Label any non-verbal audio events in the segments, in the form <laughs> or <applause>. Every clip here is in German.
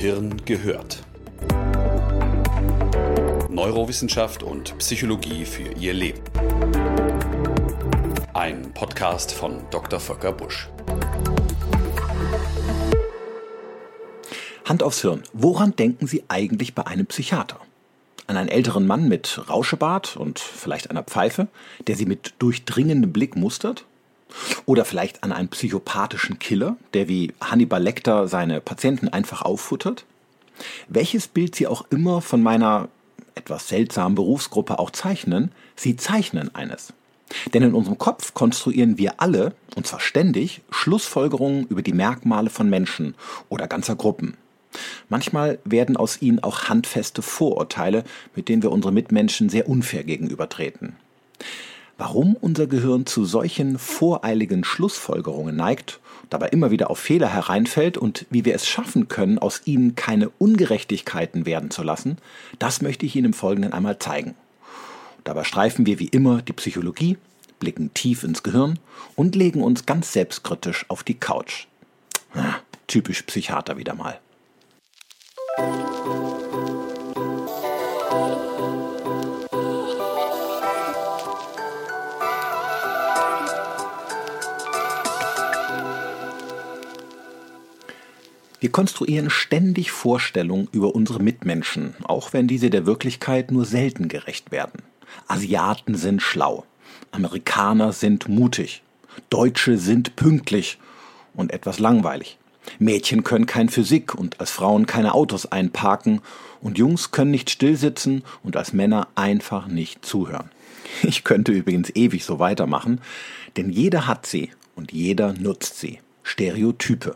Gehirn gehört. Neurowissenschaft und Psychologie für Ihr Leben. Ein Podcast von Dr. Volker Busch. Hand aufs Hirn. Woran denken Sie eigentlich bei einem Psychiater? An einen älteren Mann mit Rauschebart und vielleicht einer Pfeife, der Sie mit durchdringendem Blick mustert? Oder vielleicht an einen psychopathischen Killer, der wie Hannibal Lecter seine Patienten einfach auffuttert? Welches Bild Sie auch immer von meiner etwas seltsamen Berufsgruppe auch zeichnen, Sie zeichnen eines. Denn in unserem Kopf konstruieren wir alle, und zwar ständig, Schlussfolgerungen über die Merkmale von Menschen oder ganzer Gruppen. Manchmal werden aus ihnen auch handfeste Vorurteile, mit denen wir unsere Mitmenschen sehr unfair gegenübertreten. Warum unser Gehirn zu solchen voreiligen Schlussfolgerungen neigt, dabei immer wieder auf Fehler hereinfällt und wie wir es schaffen können, aus ihnen keine Ungerechtigkeiten werden zu lassen, das möchte ich Ihnen im Folgenden einmal zeigen. Dabei streifen wir wie immer die Psychologie, blicken tief ins Gehirn und legen uns ganz selbstkritisch auf die Couch. Ah, typisch Psychiater wieder mal. Wir konstruieren ständig Vorstellungen über unsere Mitmenschen, auch wenn diese der Wirklichkeit nur selten gerecht werden. Asiaten sind schlau, Amerikaner sind mutig, Deutsche sind pünktlich und etwas langweilig. Mädchen können kein Physik und als Frauen keine Autos einparken und Jungs können nicht stillsitzen und als Männer einfach nicht zuhören. Ich könnte übrigens ewig so weitermachen, denn jeder hat sie und jeder nutzt sie. Stereotype.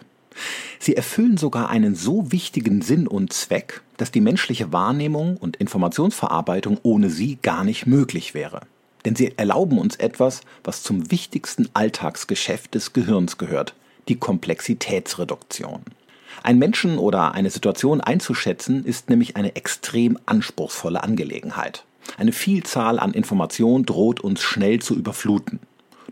Sie erfüllen sogar einen so wichtigen Sinn und Zweck, dass die menschliche Wahrnehmung und Informationsverarbeitung ohne sie gar nicht möglich wäre. Denn sie erlauben uns etwas, was zum wichtigsten Alltagsgeschäft des Gehirns gehört, die Komplexitätsreduktion. Ein Menschen oder eine Situation einzuschätzen, ist nämlich eine extrem anspruchsvolle Angelegenheit. Eine Vielzahl an Informationen droht uns schnell zu überfluten.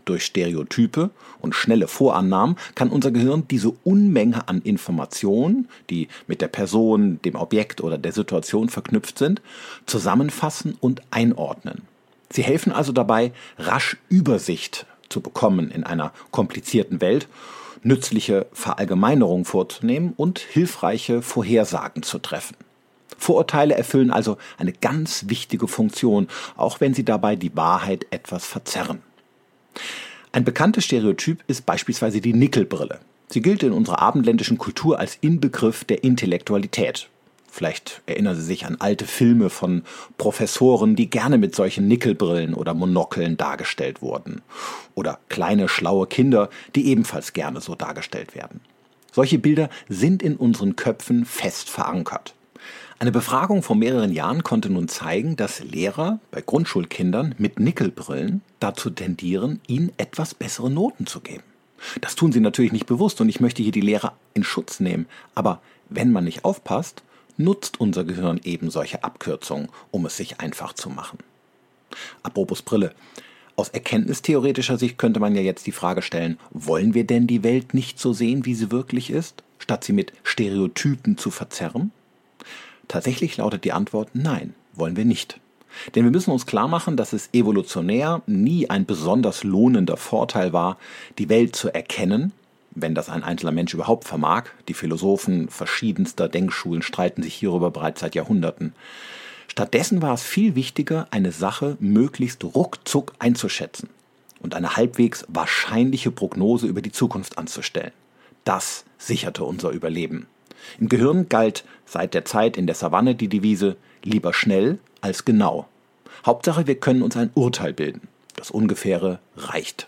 Durch Stereotype und schnelle Vorannahmen kann unser Gehirn diese Unmenge an Informationen, die mit der Person, dem Objekt oder der Situation verknüpft sind, zusammenfassen und einordnen. Sie helfen also dabei, rasch Übersicht zu bekommen in einer komplizierten Welt, nützliche Verallgemeinerungen vorzunehmen und hilfreiche Vorhersagen zu treffen. Vorurteile erfüllen also eine ganz wichtige Funktion, auch wenn sie dabei die Wahrheit etwas verzerren. Ein bekanntes Stereotyp ist beispielsweise die Nickelbrille. Sie gilt in unserer abendländischen Kultur als Inbegriff der Intellektualität. Vielleicht erinnern Sie sich an alte Filme von Professoren, die gerne mit solchen Nickelbrillen oder Monokeln dargestellt wurden. Oder kleine, schlaue Kinder, die ebenfalls gerne so dargestellt werden. Solche Bilder sind in unseren Köpfen fest verankert. Eine Befragung vor mehreren Jahren konnte nun zeigen, dass Lehrer bei Grundschulkindern mit Nickelbrillen dazu tendieren, ihnen etwas bessere Noten zu geben. Das tun sie natürlich nicht bewusst und ich möchte hier die Lehrer in Schutz nehmen. Aber wenn man nicht aufpasst, nutzt unser Gehirn eben solche Abkürzungen, um es sich einfach zu machen. Apropos Brille. Aus erkenntnistheoretischer Sicht könnte man ja jetzt die Frage stellen, wollen wir denn die Welt nicht so sehen, wie sie wirklich ist, statt sie mit Stereotypen zu verzerren? Tatsächlich lautet die Antwort nein, wollen wir nicht. Denn wir müssen uns klar machen, dass es evolutionär nie ein besonders lohnender Vorteil war, die Welt zu erkennen, wenn das ein einzelner Mensch überhaupt vermag. Die Philosophen verschiedenster Denkschulen streiten sich hierüber bereits seit Jahrhunderten. Stattdessen war es viel wichtiger, eine Sache möglichst ruckzuck einzuschätzen und eine halbwegs wahrscheinliche Prognose über die Zukunft anzustellen. Das sicherte unser Überleben. Im Gehirn galt seit der Zeit in der Savanne die Devise lieber schnell als genau. Hauptsache, wir können uns ein Urteil bilden. Das Ungefähre reicht.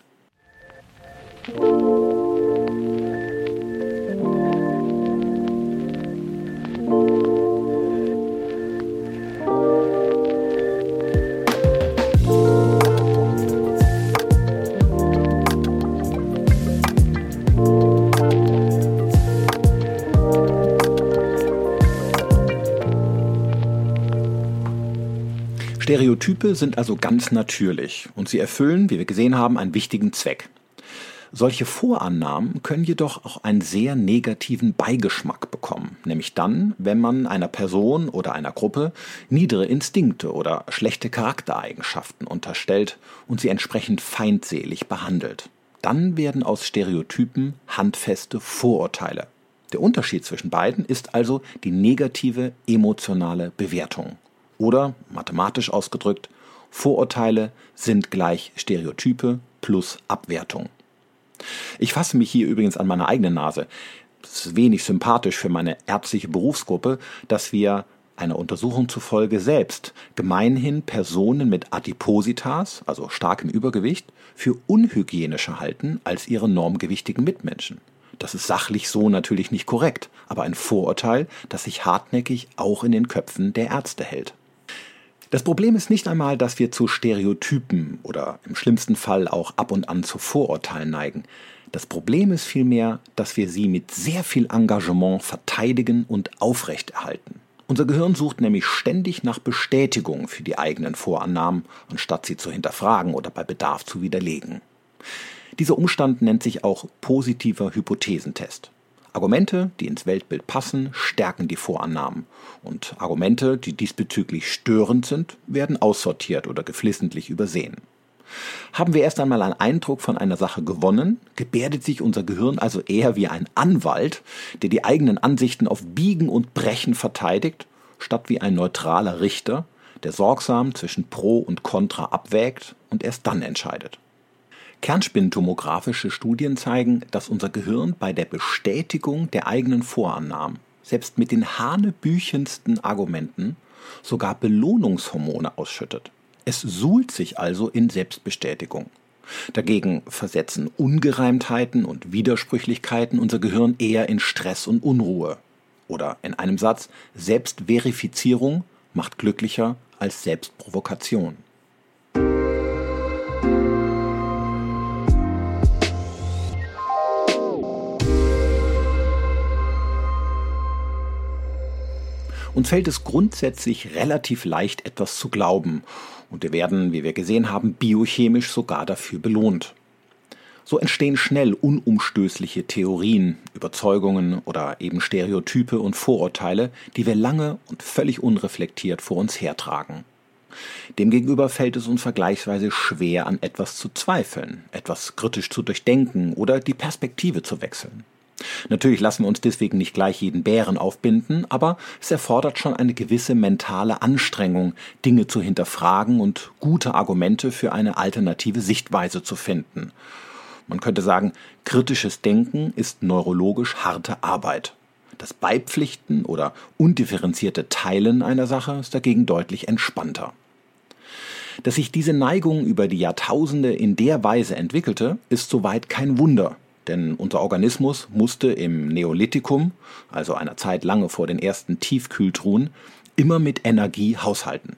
Stereotype sind also ganz natürlich und sie erfüllen, wie wir gesehen haben, einen wichtigen Zweck. Solche Vorannahmen können jedoch auch einen sehr negativen Beigeschmack bekommen, nämlich dann, wenn man einer Person oder einer Gruppe niedere Instinkte oder schlechte Charaktereigenschaften unterstellt und sie entsprechend feindselig behandelt. Dann werden aus Stereotypen handfeste Vorurteile. Der Unterschied zwischen beiden ist also die negative emotionale Bewertung. Oder, mathematisch ausgedrückt, Vorurteile sind gleich Stereotype plus Abwertung. Ich fasse mich hier übrigens an meine eigene Nase. Es ist wenig sympathisch für meine ärztliche Berufsgruppe, dass wir einer Untersuchung zufolge selbst gemeinhin Personen mit Adipositas, also starkem Übergewicht, für unhygienischer halten als ihre normgewichtigen Mitmenschen. Das ist sachlich so natürlich nicht korrekt, aber ein Vorurteil, das sich hartnäckig auch in den Köpfen der Ärzte hält. Das Problem ist nicht einmal, dass wir zu Stereotypen oder im schlimmsten Fall auch ab und an zu Vorurteilen neigen. Das Problem ist vielmehr, dass wir sie mit sehr viel Engagement verteidigen und aufrechterhalten. Unser Gehirn sucht nämlich ständig nach Bestätigung für die eigenen Vorannahmen, anstatt sie zu hinterfragen oder bei Bedarf zu widerlegen. Dieser Umstand nennt sich auch positiver Hypothesentest. Argumente, die ins Weltbild passen, stärken die Vorannahmen. Und Argumente, die diesbezüglich störend sind, werden aussortiert oder geflissentlich übersehen. Haben wir erst einmal einen Eindruck von einer Sache gewonnen, gebärdet sich unser Gehirn also eher wie ein Anwalt, der die eigenen Ansichten auf Biegen und Brechen verteidigt, statt wie ein neutraler Richter, der sorgsam zwischen Pro und Contra abwägt und erst dann entscheidet. Kernspintomographische Studien zeigen, dass unser Gehirn bei der Bestätigung der eigenen Vorannahmen, selbst mit den hanebüchendsten Argumenten, sogar Belohnungshormone ausschüttet. Es suhlt sich also in Selbstbestätigung. Dagegen versetzen Ungereimtheiten und Widersprüchlichkeiten unser Gehirn eher in Stress und Unruhe. Oder in einem Satz, Selbstverifizierung macht glücklicher als Selbstprovokation. Uns fällt es grundsätzlich relativ leicht, etwas zu glauben. Und wir werden, wie wir gesehen haben, biochemisch sogar dafür belohnt. So entstehen schnell unumstößliche Theorien, Überzeugungen oder eben Stereotype und Vorurteile, die wir lange und völlig unreflektiert vor uns hertragen. Demgegenüber fällt es uns vergleichsweise schwer, an etwas zu zweifeln, etwas kritisch zu durchdenken oder die Perspektive zu wechseln. Natürlich lassen wir uns deswegen nicht gleich jeden Bären aufbinden, aber es erfordert schon eine gewisse mentale Anstrengung, Dinge zu hinterfragen und gute Argumente für eine alternative Sichtweise zu finden. Man könnte sagen, kritisches Denken ist neurologisch harte Arbeit. Das Beipflichten oder undifferenzierte Teilen einer Sache ist dagegen deutlich entspannter. Dass sich diese Neigung über die Jahrtausende in der Weise entwickelte, ist soweit kein Wunder. Denn unser Organismus musste im Neolithikum, also einer Zeit lange vor den ersten Tiefkühltruhen, immer mit Energie haushalten.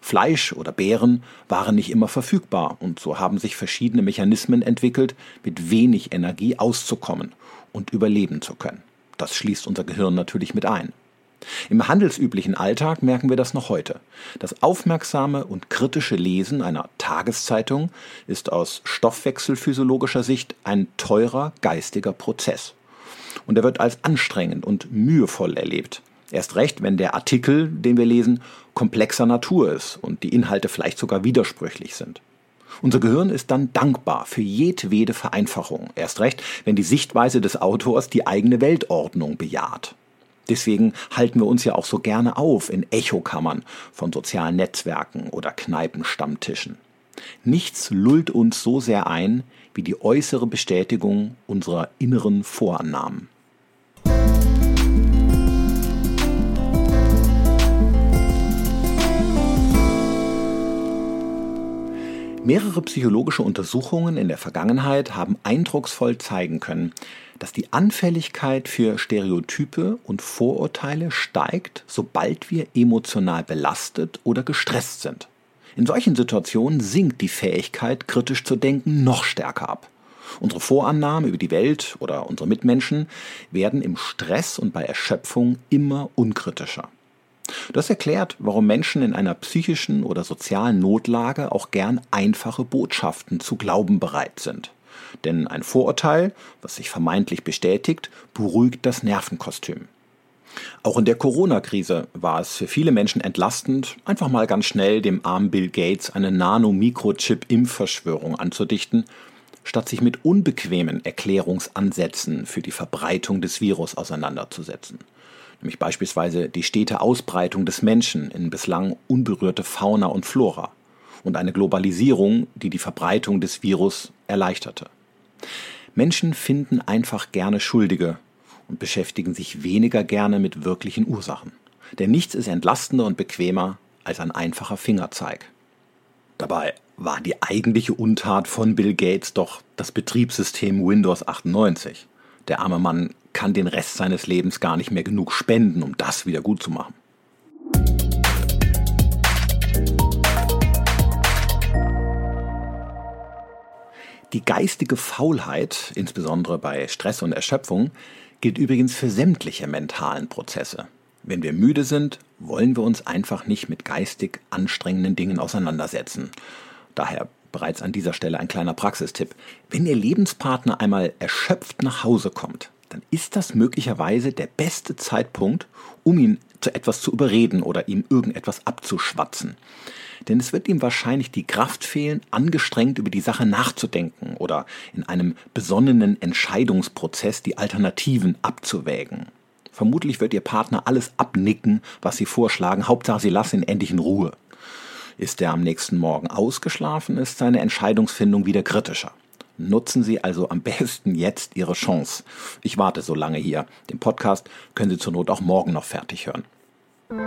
Fleisch oder Beeren waren nicht immer verfügbar und so haben sich verschiedene Mechanismen entwickelt, mit wenig Energie auszukommen und überleben zu können. Das schließt unser Gehirn natürlich mit ein. Im handelsüblichen Alltag merken wir das noch heute. Das aufmerksame und kritische Lesen einer Tageszeitung ist aus stoffwechselphysiologischer Sicht ein teurer geistiger Prozess. Und er wird als anstrengend und mühevoll erlebt. Erst recht, wenn der Artikel, den wir lesen, komplexer Natur ist und die Inhalte vielleicht sogar widersprüchlich sind. Unser Gehirn ist dann dankbar für jedwede Vereinfachung. Erst recht, wenn die Sichtweise des Autors die eigene Weltordnung bejaht. Deswegen halten wir uns ja auch so gerne auf in Echokammern von sozialen Netzwerken oder Kneipenstammtischen. Nichts lullt uns so sehr ein wie die äußere Bestätigung unserer inneren Vorannahmen. Mehrere psychologische Untersuchungen in der Vergangenheit haben eindrucksvoll zeigen können, dass die Anfälligkeit für Stereotype und Vorurteile steigt, sobald wir emotional belastet oder gestresst sind. In solchen Situationen sinkt die Fähigkeit, kritisch zu denken, noch stärker ab. Unsere Vorannahmen über die Welt oder unsere Mitmenschen werden im Stress und bei Erschöpfung immer unkritischer. Das erklärt, warum Menschen in einer psychischen oder sozialen Notlage auch gern einfache Botschaften zu glauben bereit sind. Denn ein Vorurteil, was sich vermeintlich bestätigt, beruhigt das Nervenkostüm. Auch in der Corona-Krise war es für viele Menschen entlastend, einfach mal ganz schnell dem armen Bill Gates eine Nano-Mikrochip-Impfverschwörung anzudichten, statt sich mit unbequemen Erklärungsansätzen für die Verbreitung des Virus auseinanderzusetzen. Nämlich beispielsweise die stete Ausbreitung des Menschen in bislang unberührte Fauna und Flora und eine Globalisierung, die die Verbreitung des Virus erleichterte. Menschen finden einfach gerne Schuldige und beschäftigen sich weniger gerne mit wirklichen Ursachen. Denn nichts ist entlastender und bequemer als ein einfacher Fingerzeig. Dabei war die eigentliche Untat von Bill Gates doch das Betriebssystem Windows 98. Der arme Mann kann den Rest seines Lebens gar nicht mehr genug spenden, um das wieder gut zu machen. Die geistige Faulheit, insbesondere bei Stress und Erschöpfung, gilt übrigens für sämtliche mentalen Prozesse. Wenn wir müde sind, wollen wir uns einfach nicht mit geistig anstrengenden Dingen auseinandersetzen. Daher bereits an dieser Stelle ein kleiner Praxistipp. Wenn Ihr Lebenspartner einmal erschöpft nach Hause kommt, dann ist das möglicherweise der beste Zeitpunkt, um ihn zu etwas zu überreden oder ihm irgendetwas abzuschwatzen. Denn es wird ihm wahrscheinlich die Kraft fehlen, angestrengt über die Sache nachzudenken oder in einem besonnenen Entscheidungsprozess die Alternativen abzuwägen. Vermutlich wird Ihr Partner alles abnicken, was Sie vorschlagen, Hauptsache Sie lassen ihn endlich in Ruhe. Ist er am nächsten Morgen ausgeschlafen, ist seine Entscheidungsfindung wieder kritischer. Nutzen Sie also am <laughs> besten jetzt Ihre Chance. Ich warte so lange hier. Den Podcast können Sie zur Not auch morgen noch fertig hören. Thank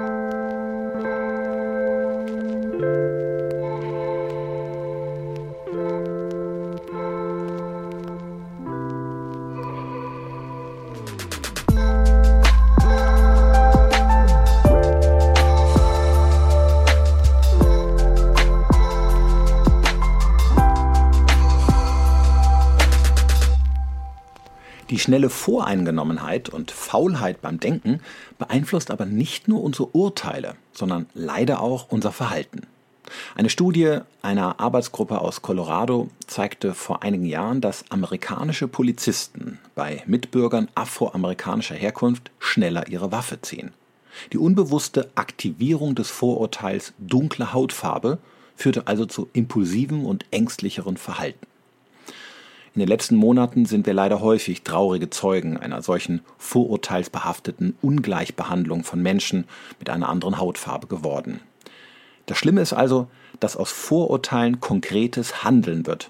you. Die schnelle Voreingenommenheit und Faulheit beim Denken beeinflusst aber nicht nur unsere Urteile, sondern leider auch unser Verhalten. Eine Studie einer Arbeitsgruppe aus Colorado zeigte vor einigen Jahren, dass amerikanische Polizisten bei Mitbürgern afroamerikanischer Herkunft schneller ihre Waffe ziehen. Die unbewusste Aktivierung des Vorurteils dunkle Hautfarbe führte also zu impulsivem und ängstlicheren Verhalten. In den letzten Monaten sind wir leider häufig traurige Zeugen einer solchen vorurteilsbehafteten Ungleichbehandlung von Menschen mit einer anderen Hautfarbe geworden. Das Schlimme ist also, dass aus Vorurteilen konkretes Handeln wird,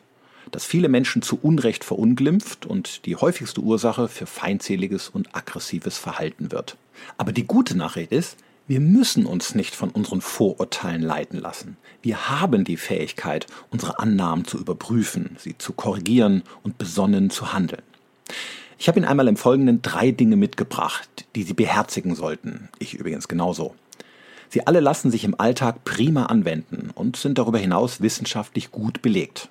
das viele Menschen zu Unrecht verunglimpft und die häufigste Ursache für feindseliges und aggressives Verhalten wird. Aber die gute Nachricht ist, wir müssen uns nicht von unseren Vorurteilen leiten lassen. Wir haben die Fähigkeit, unsere Annahmen zu überprüfen, sie zu korrigieren und besonnen zu handeln. Ich habe Ihnen einmal im Folgenden drei Dinge mitgebracht, die Sie beherzigen sollten. Ich übrigens genauso. Sie alle lassen sich im Alltag prima anwenden und sind darüber hinaus wissenschaftlich gut belegt.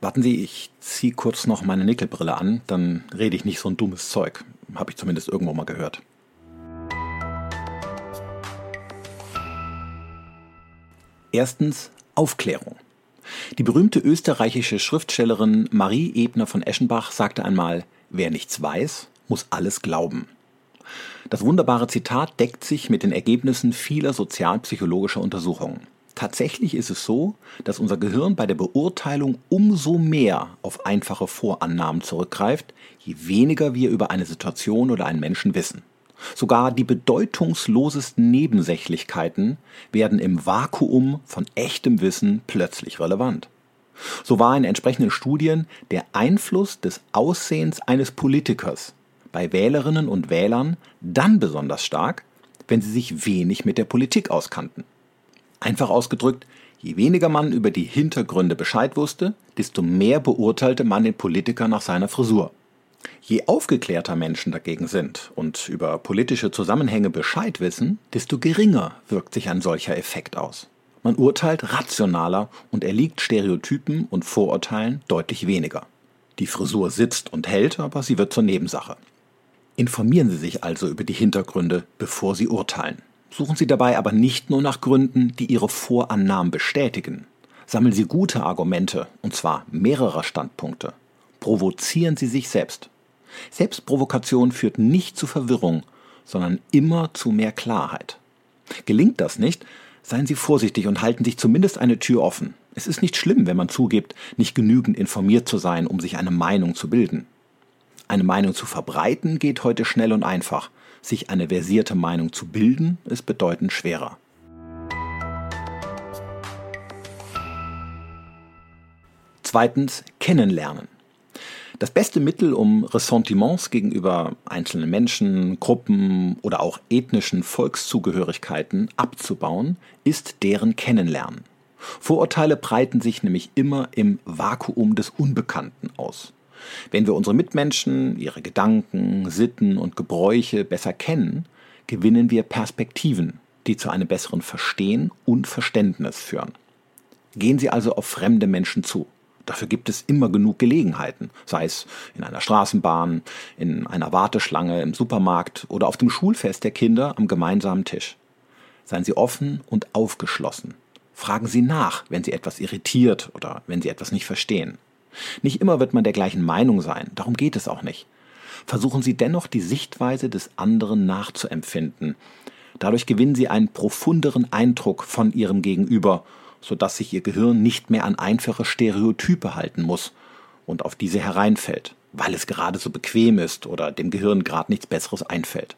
Warten Sie, ich ziehe kurz noch meine Nickelbrille an, dann rede ich nicht so ein dummes Zeug. Habe ich zumindest irgendwo mal gehört. Erstens Aufklärung. Die berühmte österreichische Schriftstellerin Marie Ebner von Eschenbach sagte einmal, wer nichts weiß, muss alles glauben. Das wunderbare Zitat deckt sich mit den Ergebnissen vieler sozialpsychologischer Untersuchungen. Tatsächlich ist es so, dass unser Gehirn bei der Beurteilung umso mehr auf einfache Vorannahmen zurückgreift, je weniger wir über eine Situation oder einen Menschen wissen. Sogar die bedeutungslosesten Nebensächlichkeiten werden im Vakuum von echtem Wissen plötzlich relevant. So war in entsprechenden Studien der Einfluss des Aussehens eines Politikers bei Wählerinnen und Wählern dann besonders stark, wenn sie sich wenig mit der Politik auskannten. Einfach ausgedrückt, je weniger man über die Hintergründe Bescheid wusste, desto mehr beurteilte man den Politiker nach seiner Frisur. Je aufgeklärter Menschen dagegen sind und über politische Zusammenhänge Bescheid wissen, desto geringer wirkt sich ein solcher Effekt aus. Man urteilt rationaler und erliegt Stereotypen und Vorurteilen deutlich weniger. Die Frisur sitzt und hält, aber sie wird zur Nebensache. Informieren Sie sich also über die Hintergründe, bevor Sie urteilen. Suchen Sie dabei aber nicht nur nach Gründen, die Ihre Vorannahmen bestätigen. Sammeln Sie gute Argumente, und zwar mehrerer Standpunkte. Provozieren Sie sich selbst. Selbstprovokation führt nicht zu Verwirrung, sondern immer zu mehr Klarheit. Gelingt das nicht, seien Sie vorsichtig und halten sich zumindest eine Tür offen. Es ist nicht schlimm, wenn man zugibt, nicht genügend informiert zu sein, um sich eine Meinung zu bilden. Eine Meinung zu verbreiten geht heute schnell und einfach. Sich eine versierte Meinung zu bilden, ist bedeutend schwerer. Zweitens, kennenlernen. Das beste Mittel, um Ressentiments gegenüber einzelnen Menschen, Gruppen oder auch ethnischen Volkszugehörigkeiten abzubauen, ist deren Kennenlernen. Vorurteile breiten sich nämlich immer im Vakuum des Unbekannten aus. Wenn wir unsere Mitmenschen, ihre Gedanken, Sitten und Gebräuche besser kennen, gewinnen wir Perspektiven, die zu einem besseren Verstehen und Verständnis führen. Gehen Sie also auf fremde Menschen zu. Dafür gibt es immer genug Gelegenheiten, sei es in einer Straßenbahn, in einer Warteschlange, im Supermarkt oder auf dem Schulfest der Kinder am gemeinsamen Tisch. Seien Sie offen und aufgeschlossen. Fragen Sie nach, wenn Sie etwas irritiert oder wenn Sie etwas nicht verstehen. Nicht immer wird man der gleichen Meinung sein, darum geht es auch nicht. Versuchen Sie dennoch die Sichtweise des anderen nachzuempfinden. Dadurch gewinnen Sie einen profunderen Eindruck von Ihrem Gegenüber sodass sich ihr Gehirn nicht mehr an einfache Stereotype halten muss und auf diese hereinfällt, weil es gerade so bequem ist oder dem Gehirn gerade nichts Besseres einfällt.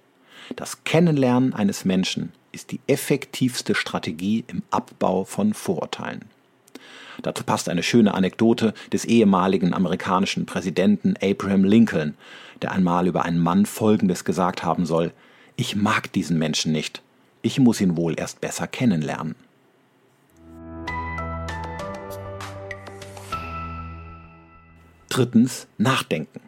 Das Kennenlernen eines Menschen ist die effektivste Strategie im Abbau von Vorurteilen. Dazu passt eine schöne Anekdote des ehemaligen amerikanischen Präsidenten Abraham Lincoln, der einmal über einen Mann Folgendes gesagt haben soll Ich mag diesen Menschen nicht, ich muss ihn wohl erst besser kennenlernen. Drittens Nachdenken.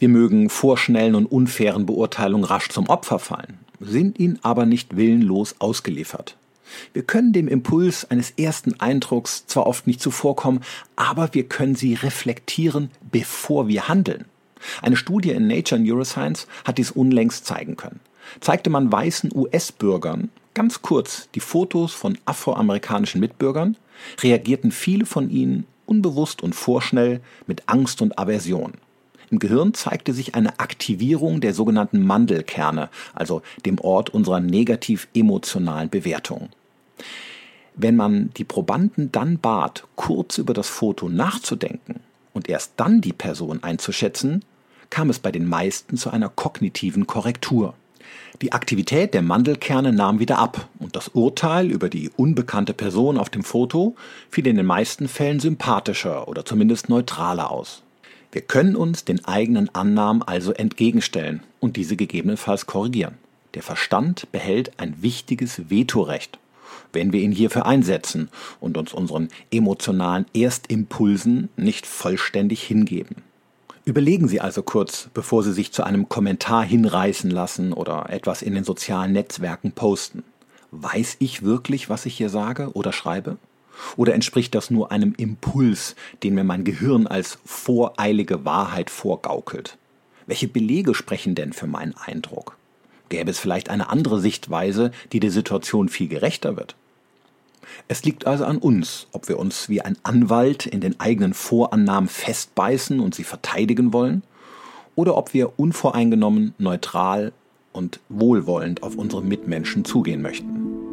Wir mögen vorschnellen und unfairen Beurteilungen rasch zum Opfer fallen, sind ihnen aber nicht willenlos ausgeliefert. Wir können dem Impuls eines ersten Eindrucks zwar oft nicht zuvorkommen, aber wir können sie reflektieren, bevor wir handeln. Eine Studie in Nature Neuroscience hat dies unlängst zeigen können. Zeigte man weißen US-Bürgern ganz kurz die Fotos von afroamerikanischen Mitbürgern, reagierten viele von ihnen unbewusst und vorschnell mit Angst und Aversion. Im Gehirn zeigte sich eine Aktivierung der sogenannten Mandelkerne, also dem Ort unserer negativ emotionalen Bewertung. Wenn man die Probanden dann bat, kurz über das Foto nachzudenken und erst dann die Person einzuschätzen, kam es bei den meisten zu einer kognitiven Korrektur. Die Aktivität der Mandelkerne nahm wieder ab und das Urteil über die unbekannte Person auf dem Foto fiel in den meisten Fällen sympathischer oder zumindest neutraler aus. Wir können uns den eigenen Annahmen also entgegenstellen und diese gegebenenfalls korrigieren. Der Verstand behält ein wichtiges Vetorecht, wenn wir ihn hierfür einsetzen und uns unseren emotionalen Erstimpulsen nicht vollständig hingeben. Überlegen Sie also kurz, bevor Sie sich zu einem Kommentar hinreißen lassen oder etwas in den sozialen Netzwerken posten. Weiß ich wirklich, was ich hier sage oder schreibe? Oder entspricht das nur einem Impuls, den mir mein Gehirn als voreilige Wahrheit vorgaukelt? Welche Belege sprechen denn für meinen Eindruck? Gäbe es vielleicht eine andere Sichtweise, die der Situation viel gerechter wird? Es liegt also an uns, ob wir uns wie ein Anwalt in den eigenen Vorannahmen festbeißen und sie verteidigen wollen, oder ob wir unvoreingenommen, neutral und wohlwollend auf unsere Mitmenschen zugehen möchten.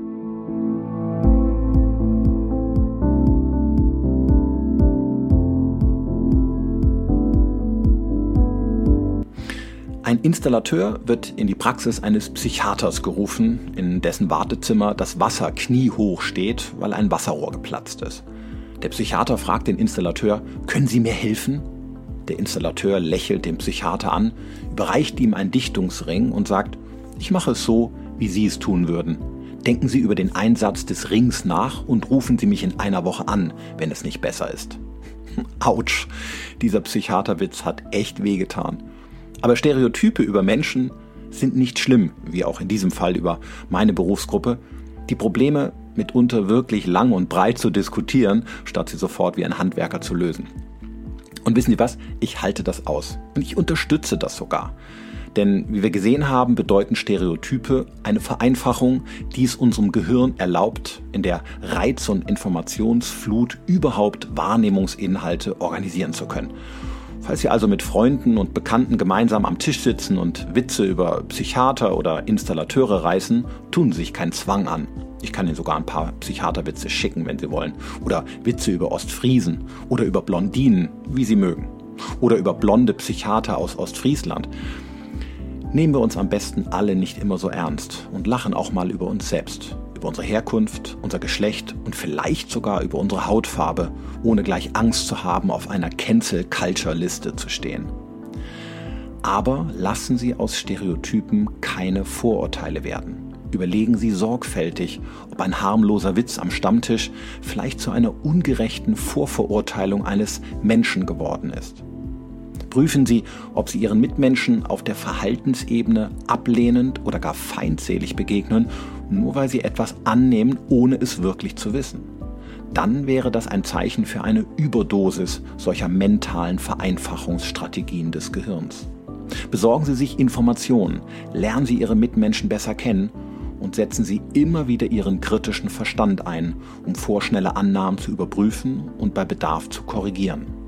Ein Installateur wird in die Praxis eines Psychiaters gerufen, in dessen Wartezimmer das Wasser kniehoch steht, weil ein Wasserrohr geplatzt ist. Der Psychiater fragt den Installateur, können Sie mir helfen? Der Installateur lächelt den Psychiater an, überreicht ihm einen Dichtungsring und sagt, ich mache es so, wie Sie es tun würden. Denken Sie über den Einsatz des Rings nach und rufen Sie mich in einer Woche an, wenn es nicht besser ist. <laughs> Autsch, dieser Psychiaterwitz hat echt wehgetan. Aber Stereotype über Menschen sind nicht schlimm, wie auch in diesem Fall über meine Berufsgruppe. Die Probleme mitunter wirklich lang und breit zu diskutieren, statt sie sofort wie ein Handwerker zu lösen. Und wissen Sie was? Ich halte das aus. Und ich unterstütze das sogar. Denn wie wir gesehen haben, bedeuten Stereotype eine Vereinfachung, die es unserem Gehirn erlaubt, in der Reiz- und Informationsflut überhaupt Wahrnehmungsinhalte organisieren zu können. Falls Sie also mit Freunden und Bekannten gemeinsam am Tisch sitzen und Witze über Psychiater oder Installateure reißen, tun Sie sich keinen Zwang an. Ich kann Ihnen sogar ein paar Psychiaterwitze schicken, wenn Sie wollen. Oder Witze über Ostfriesen oder über Blondinen, wie Sie mögen. Oder über blonde Psychiater aus Ostfriesland. Nehmen wir uns am besten alle nicht immer so ernst und lachen auch mal über uns selbst über unsere Herkunft, unser Geschlecht und vielleicht sogar über unsere Hautfarbe, ohne gleich Angst zu haben, auf einer Cancel-Culture-Liste zu stehen. Aber lassen Sie aus Stereotypen keine Vorurteile werden. Überlegen Sie sorgfältig, ob ein harmloser Witz am Stammtisch vielleicht zu einer ungerechten Vorverurteilung eines Menschen geworden ist. Prüfen Sie, ob Sie Ihren Mitmenschen auf der Verhaltensebene ablehnend oder gar feindselig begegnen nur weil sie etwas annehmen, ohne es wirklich zu wissen. Dann wäre das ein Zeichen für eine Überdosis solcher mentalen Vereinfachungsstrategien des Gehirns. Besorgen Sie sich Informationen, lernen Sie Ihre Mitmenschen besser kennen und setzen Sie immer wieder Ihren kritischen Verstand ein, um vorschnelle Annahmen zu überprüfen und bei Bedarf zu korrigieren.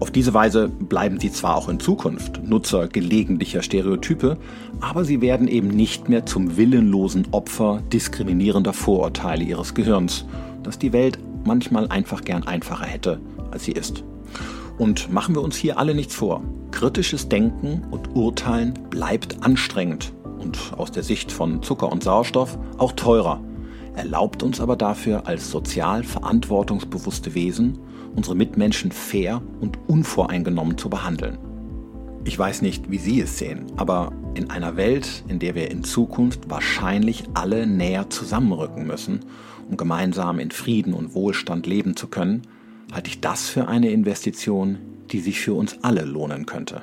Auf diese Weise bleiben sie zwar auch in Zukunft Nutzer gelegentlicher Stereotype, aber sie werden eben nicht mehr zum willenlosen Opfer diskriminierender Vorurteile ihres Gehirns, das die Welt manchmal einfach gern einfacher hätte, als sie ist. Und machen wir uns hier alle nichts vor. Kritisches Denken und Urteilen bleibt anstrengend und aus der Sicht von Zucker und Sauerstoff auch teurer, erlaubt uns aber dafür als sozial verantwortungsbewusste Wesen unsere Mitmenschen fair und unvoreingenommen zu behandeln. Ich weiß nicht, wie Sie es sehen, aber in einer Welt, in der wir in Zukunft wahrscheinlich alle näher zusammenrücken müssen, um gemeinsam in Frieden und Wohlstand leben zu können, halte ich das für eine Investition, die sich für uns alle lohnen könnte.